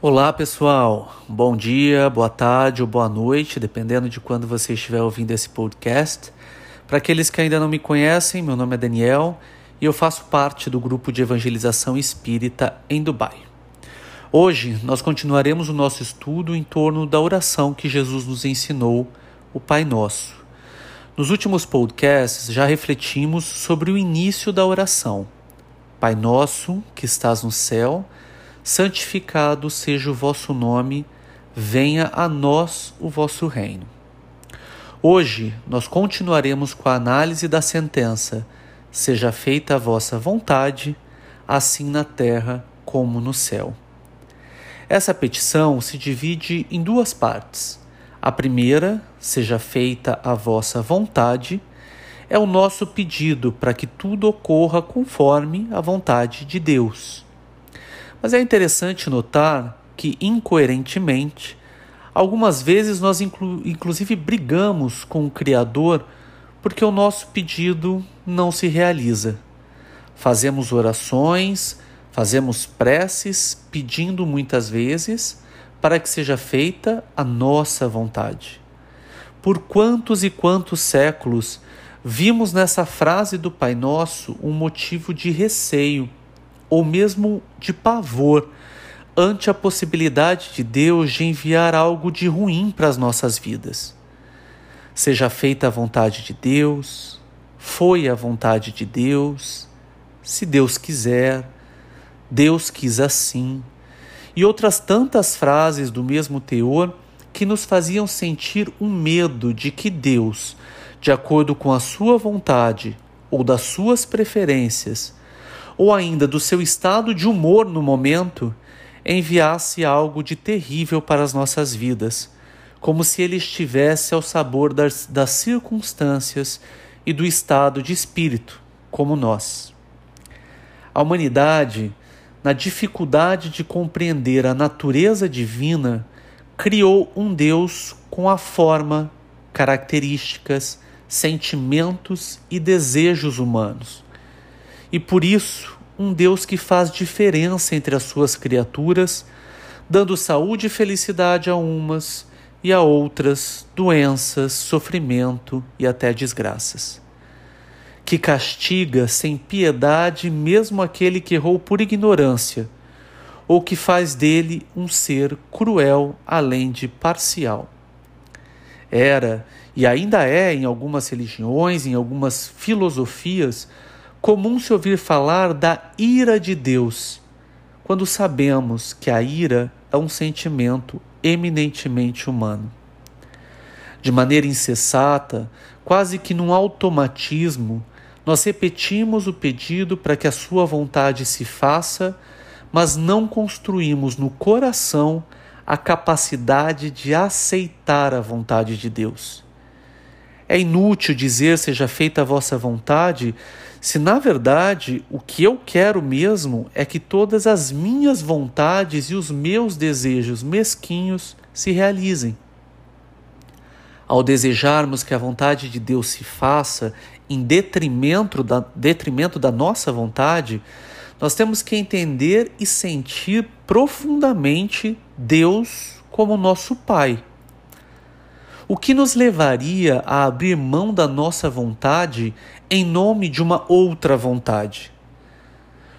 Olá pessoal, bom dia, boa tarde ou boa noite, dependendo de quando você estiver ouvindo esse podcast. Para aqueles que ainda não me conhecem, meu nome é Daniel e eu faço parte do grupo de evangelização espírita em Dubai. Hoje nós continuaremos o nosso estudo em torno da oração que Jesus nos ensinou, o Pai Nosso. Nos últimos podcasts já refletimos sobre o início da oração. Pai Nosso que estás no céu, santificado seja o vosso nome, venha a nós o vosso reino. Hoje nós continuaremos com a análise da sentença: seja feita a vossa vontade, assim na terra como no céu. Essa petição se divide em duas partes. A primeira, seja feita a vossa vontade, é o nosso pedido para que tudo ocorra conforme a vontade de Deus. Mas é interessante notar que, incoerentemente, algumas vezes nós inclu inclusive brigamos com o Criador porque o nosso pedido não se realiza. Fazemos orações, fazemos preces pedindo muitas vezes para que seja feita a nossa vontade. Por quantos e quantos séculos vimos nessa frase do Pai Nosso um motivo de receio ou mesmo de pavor ante a possibilidade de Deus de enviar algo de ruim para as nossas vidas. Seja feita a vontade de Deus, foi a vontade de Deus, se Deus quiser, Deus quis assim, e outras tantas frases do mesmo teor que nos faziam sentir um medo de que Deus, de acordo com a sua vontade ou das suas preferências, ou ainda do seu estado de humor no momento, enviasse algo de terrível para as nossas vidas, como se ele estivesse ao sabor das, das circunstâncias e do estado de espírito, como nós. A humanidade, na dificuldade de compreender a natureza divina, criou um Deus com a forma, características, sentimentos e desejos humanos e por isso um Deus que faz diferença entre as suas criaturas, dando saúde e felicidade a umas e a outras doenças, sofrimento e até desgraças. Que castiga sem piedade mesmo aquele que errou por ignorância, ou que faz dele um ser cruel além de parcial. Era e ainda é em algumas religiões, em algumas filosofias, comum se ouvir falar da ira de Deus, quando sabemos que a ira é um sentimento eminentemente humano. De maneira insensata, quase que num automatismo, nós repetimos o pedido para que a Sua vontade se faça, mas não construímos no coração a capacidade de aceitar a vontade de Deus. É inútil dizer seja feita a vossa vontade, se na verdade o que eu quero mesmo é que todas as minhas vontades e os meus desejos mesquinhos se realizem. Ao desejarmos que a vontade de Deus se faça em detrimento da, detrimento da nossa vontade, nós temos que entender e sentir profundamente Deus como nosso Pai o que nos levaria a abrir mão da nossa vontade em nome de uma outra vontade?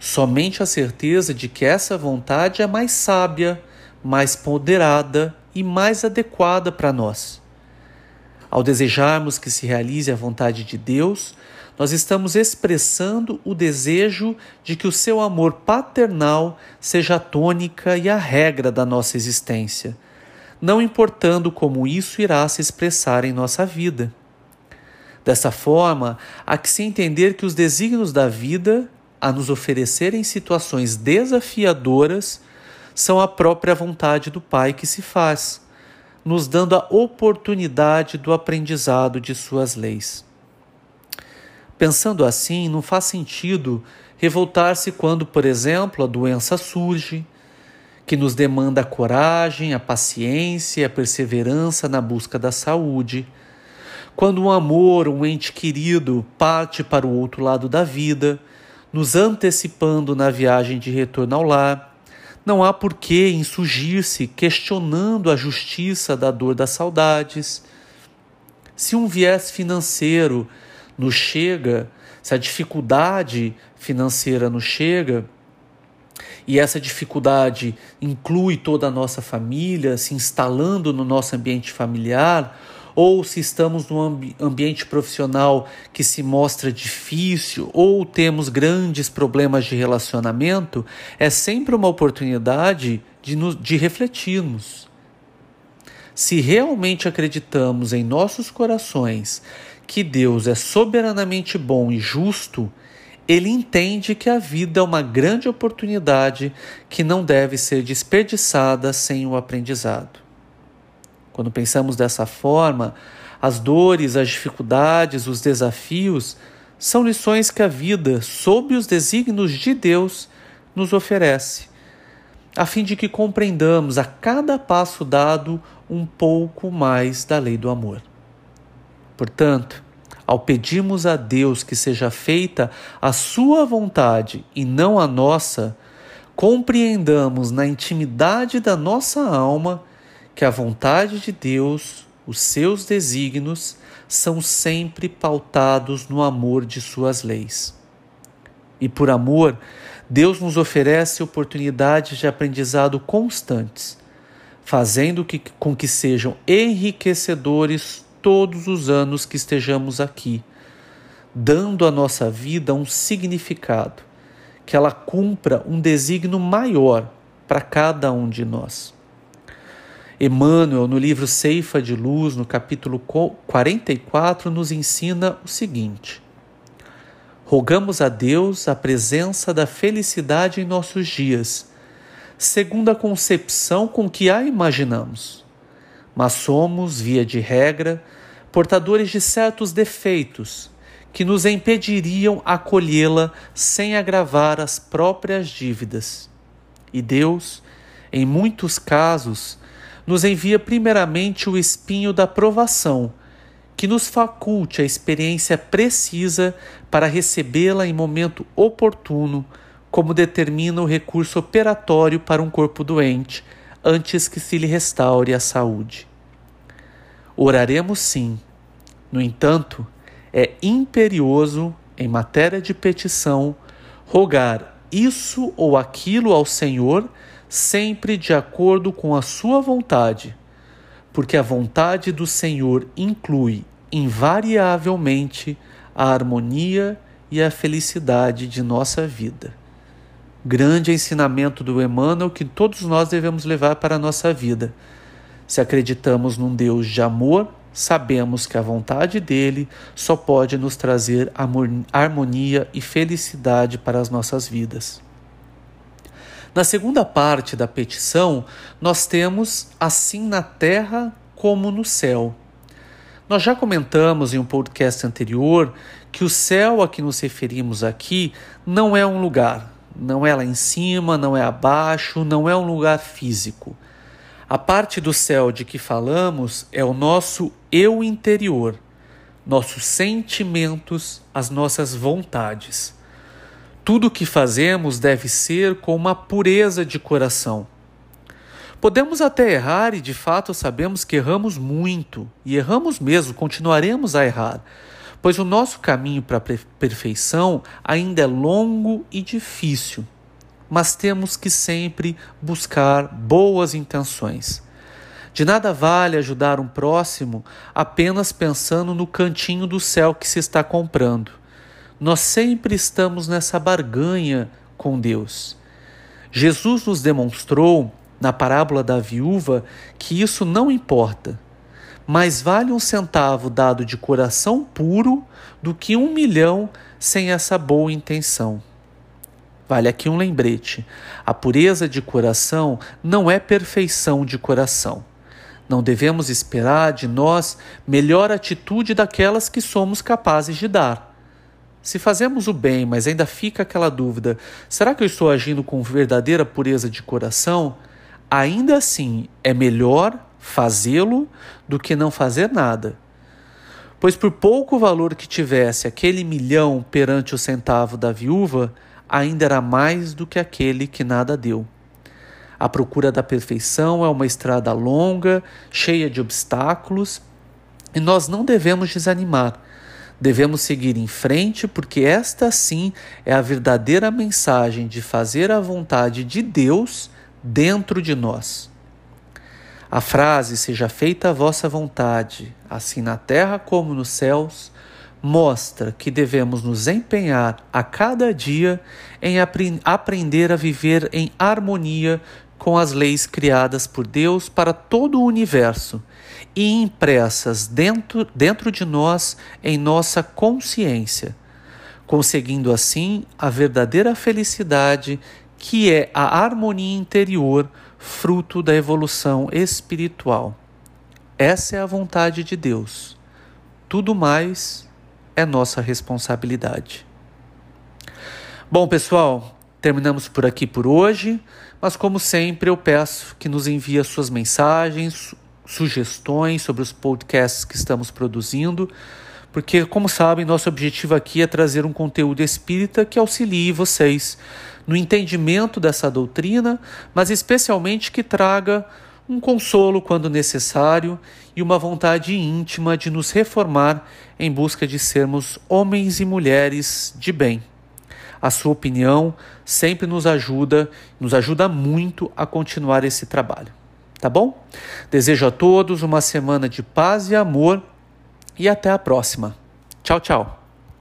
Somente a certeza de que essa vontade é mais sábia, mais ponderada e mais adequada para nós. Ao desejarmos que se realize a vontade de Deus, nós estamos expressando o desejo de que o seu amor paternal seja a tônica e a regra da nossa existência não importando como isso irá se expressar em nossa vida. Dessa forma, há que se entender que os desígnios da vida, a nos oferecerem situações desafiadoras, são a própria vontade do Pai que se faz, nos dando a oportunidade do aprendizado de Suas leis. Pensando assim, não faz sentido revoltar-se quando, por exemplo, a doença surge, que nos demanda a coragem, a paciência e a perseverança na busca da saúde. Quando um amor, um ente querido, parte para o outro lado da vida, nos antecipando na viagem de retorno ao lar, Não há por que insurgir-se questionando a justiça da dor das saudades. Se um viés financeiro nos chega, se a dificuldade financeira nos chega, e essa dificuldade inclui toda a nossa família se instalando no nosso ambiente familiar, ou se estamos num ambi ambiente profissional que se mostra difícil, ou temos grandes problemas de relacionamento, é sempre uma oportunidade de, nos, de refletirmos. Se realmente acreditamos em nossos corações que Deus é soberanamente bom e justo, ele entende que a vida é uma grande oportunidade que não deve ser desperdiçada sem o aprendizado. Quando pensamos dessa forma, as dores, as dificuldades, os desafios são lições que a vida, sob os desígnios de Deus, nos oferece, a fim de que compreendamos a cada passo dado um pouco mais da lei do amor. Portanto, ao pedirmos a Deus que seja feita a Sua vontade e não a nossa, compreendamos na intimidade da nossa alma que a vontade de Deus, os seus desígnios, são sempre pautados no amor de Suas leis. E por amor, Deus nos oferece oportunidades de aprendizado constantes, fazendo que, com que sejam enriquecedores todos os anos que estejamos aqui, dando à nossa vida um significado, que ela cumpra um desígnio maior para cada um de nós. Emmanuel, no livro Ceifa de Luz, no capítulo 44, nos ensina o seguinte: Rogamos a Deus a presença da felicidade em nossos dias, segundo a concepção com que a imaginamos mas somos, via de regra, portadores de certos defeitos que nos impediriam acolhê-la sem agravar as próprias dívidas. E Deus, em muitos casos, nos envia primeiramente o espinho da provação, que nos faculte a experiência precisa para recebê-la em momento oportuno, como determina o recurso operatório para um corpo doente antes que se lhe restaure a saúde. Oraremos sim, no entanto, é imperioso, em matéria de petição, rogar isso ou aquilo ao Senhor, sempre de acordo com a sua vontade, porque a vontade do Senhor inclui invariavelmente a harmonia e a felicidade de nossa vida grande ensinamento do Emmanuel que todos nós devemos levar para a nossa vida. Se acreditamos num Deus de amor, sabemos que a vontade dele só pode nos trazer harmonia e felicidade para as nossas vidas. Na segunda parte da petição, nós temos assim na terra como no céu. Nós já comentamos em um podcast anterior que o céu a que nos referimos aqui não é um lugar, não é lá em cima, não é abaixo, não é um lugar físico. A parte do céu de que falamos é o nosso eu interior, nossos sentimentos, as nossas vontades. Tudo o que fazemos deve ser com uma pureza de coração. Podemos até errar e de fato sabemos que erramos muito, e erramos mesmo, continuaremos a errar pois o nosso caminho para a perfeição ainda é longo e difícil, mas temos que sempre buscar boas intenções. De nada vale ajudar um próximo apenas pensando no cantinho do céu que se está comprando. Nós sempre estamos nessa barganha com Deus. Jesus nos demonstrou, na parábola da viúva, que isso não importa. Mais vale um centavo dado de coração puro do que um milhão sem essa boa intenção. Vale aqui um lembrete: a pureza de coração não é perfeição de coração. Não devemos esperar de nós melhor atitude daquelas que somos capazes de dar. Se fazemos o bem, mas ainda fica aquela dúvida: será que eu estou agindo com verdadeira pureza de coração? Ainda assim, é melhor fazê-lo do que não fazer nada. Pois por pouco valor que tivesse aquele milhão perante o centavo da viúva, ainda era mais do que aquele que nada deu. A procura da perfeição é uma estrada longa, cheia de obstáculos, e nós não devemos desanimar. Devemos seguir em frente, porque esta sim é a verdadeira mensagem de fazer a vontade de Deus dentro de nós. A frase seja feita a vossa vontade, assim na terra como nos céus, mostra que devemos nos empenhar a cada dia em apre aprender a viver em harmonia com as leis criadas por Deus para todo o universo e impressas dentro, dentro de nós em nossa consciência, conseguindo assim a verdadeira felicidade que é a harmonia interior, fruto da evolução espiritual. Essa é a vontade de Deus. Tudo mais é nossa responsabilidade. Bom, pessoal, terminamos por aqui por hoje, mas como sempre eu peço que nos envie suas mensagens, sugestões sobre os podcasts que estamos produzindo, porque, como sabem, nosso objetivo aqui é trazer um conteúdo espírita que auxilie vocês no entendimento dessa doutrina, mas especialmente que traga um consolo quando necessário e uma vontade íntima de nos reformar em busca de sermos homens e mulheres de bem. A sua opinião sempre nos ajuda, nos ajuda muito a continuar esse trabalho. Tá bom? Desejo a todos uma semana de paz e amor e até a próxima. Tchau, tchau.